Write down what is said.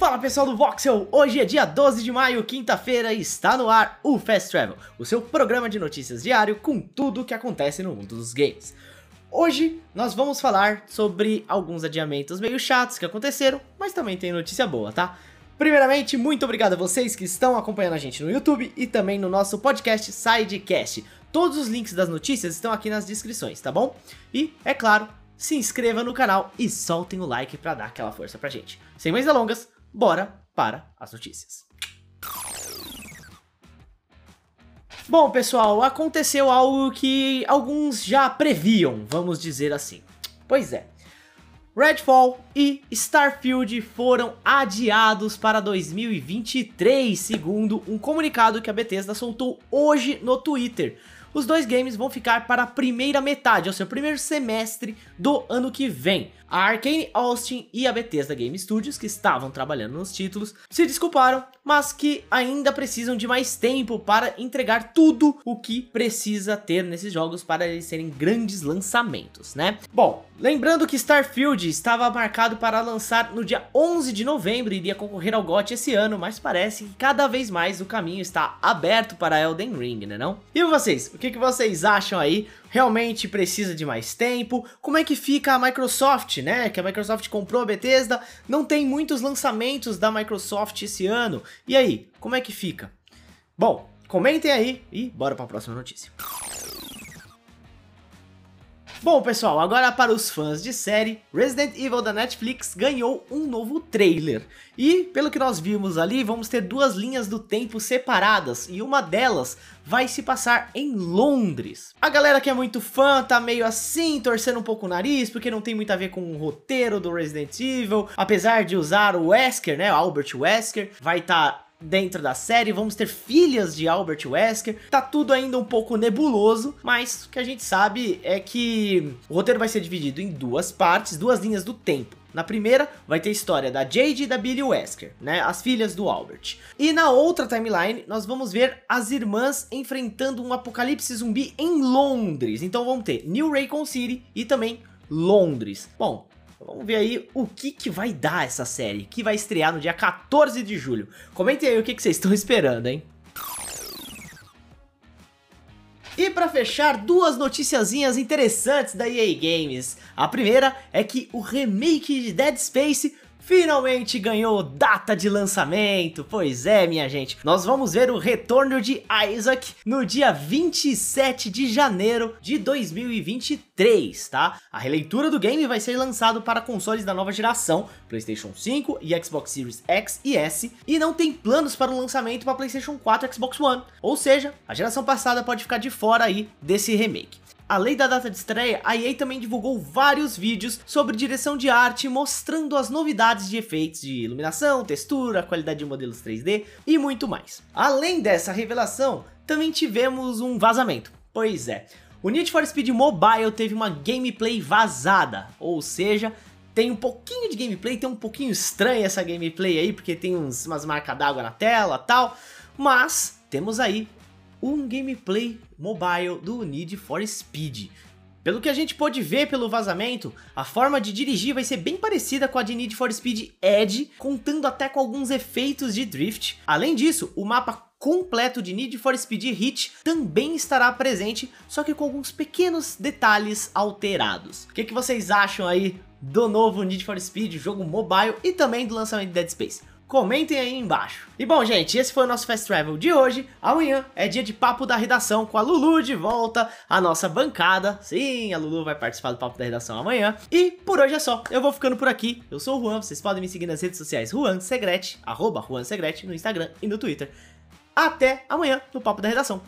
Fala pessoal do Voxel, hoje é dia 12 de maio, quinta-feira e está no ar o Fast Travel, o seu programa de notícias diário com tudo o que acontece no mundo dos games. Hoje nós vamos falar sobre alguns adiamentos meio chatos que aconteceram, mas também tem notícia boa, tá? Primeiramente, muito obrigado a vocês que estão acompanhando a gente no YouTube e também no nosso podcast Sidecast. Todos os links das notícias estão aqui nas descrições, tá bom? E, é claro, se inscreva no canal e soltem o like para dar aquela força pra gente. Sem mais delongas, bora para as notícias. Bom, pessoal, aconteceu algo que alguns já previam, vamos dizer assim. Pois é, Redfall e Starfield foram adiados para 2023, segundo um comunicado que a Bethesda soltou hoje no Twitter. Os dois games vão ficar para a primeira metade, ou seja, primeiro semestre do ano que vem. A Arkane Austin e a Bethesda Game Studios, que estavam trabalhando nos títulos, se desculparam, mas que ainda precisam de mais tempo para entregar tudo o que precisa ter nesses jogos para eles serem grandes lançamentos, né? Bom, lembrando que Starfield estava marcado para lançar no dia 11 de novembro iria concorrer ao GOT esse ano, mas parece que cada vez mais o caminho está aberto para Elden Ring, né não? E vocês, o que, que vocês acham aí? Realmente precisa de mais tempo? Como é que fica a Microsoft, né? Que a Microsoft comprou a Bethesda, não tem muitos lançamentos da Microsoft esse ano. E aí, como é que fica? Bom, comentem aí e bora para a próxima notícia. Bom, pessoal, agora para os fãs de série, Resident Evil da Netflix ganhou um novo trailer. E, pelo que nós vimos ali, vamos ter duas linhas do tempo separadas, e uma delas vai se passar em Londres. A galera que é muito fã tá meio assim, torcendo um pouco o nariz, porque não tem muito a ver com o roteiro do Resident Evil, apesar de usar o Wesker, né, o Albert Wesker, vai estar... Tá dentro da série, vamos ter filhas de Albert Wesker, tá tudo ainda um pouco nebuloso, mas o que a gente sabe é que o roteiro vai ser dividido em duas partes, duas linhas do tempo. Na primeira, vai ter a história da Jade e da Billy Wesker, né, as filhas do Albert. E na outra timeline, nós vamos ver as irmãs enfrentando um apocalipse zumbi em Londres. Então vamos ter New Raycon City e também Londres. Bom, Vamos ver aí o que, que vai dar essa série, que vai estrear no dia 14 de julho. Comentem aí o que, que vocês estão esperando, hein? E para fechar, duas noticiazinhas interessantes da EA Games. A primeira é que o remake de Dead Space finalmente ganhou data de lançamento. Pois é, minha gente, nós vamos ver o retorno de Isaac no dia 27 de janeiro de 2023, tá? A releitura do game vai ser lançado para consoles da nova geração, PlayStation 5 e Xbox Series X e S, e não tem planos para o lançamento para PlayStation 4 e Xbox One. Ou seja, a geração passada pode ficar de fora aí desse remake. Além da data de estreia, a EA também divulgou vários vídeos sobre direção de arte, mostrando as novidades de efeitos de iluminação, textura, qualidade de modelos 3D e muito mais. Além dessa revelação, também tivemos um vazamento. Pois é, o Need for Speed Mobile teve uma gameplay vazada, ou seja, tem um pouquinho de gameplay, tem um pouquinho estranha essa gameplay aí, porque tem uns, umas marcas d'água na tela tal, mas temos aí um gameplay mobile do Need for Speed. Pelo que a gente pôde ver pelo vazamento, a forma de dirigir vai ser bem parecida com a de Need for Speed Edge, contando até com alguns efeitos de drift. Além disso, o mapa completo de Need for Speed Hit também estará presente, só que com alguns pequenos detalhes alterados. O que, que vocês acham aí do novo Need for Speed, jogo mobile e também do lançamento de Dead Space? Comentem aí embaixo. E bom, gente, esse foi o nosso Fast Travel de hoje. Amanhã é dia de papo da redação com a Lulu de volta à nossa bancada. Sim, a Lulu vai participar do papo da redação amanhã. E por hoje é só. Eu vou ficando por aqui. Eu sou o Juan, vocês podem me seguir nas redes sociais Juan Segrete, arroba Juan Segrete, no Instagram e no Twitter. Até amanhã no papo da redação.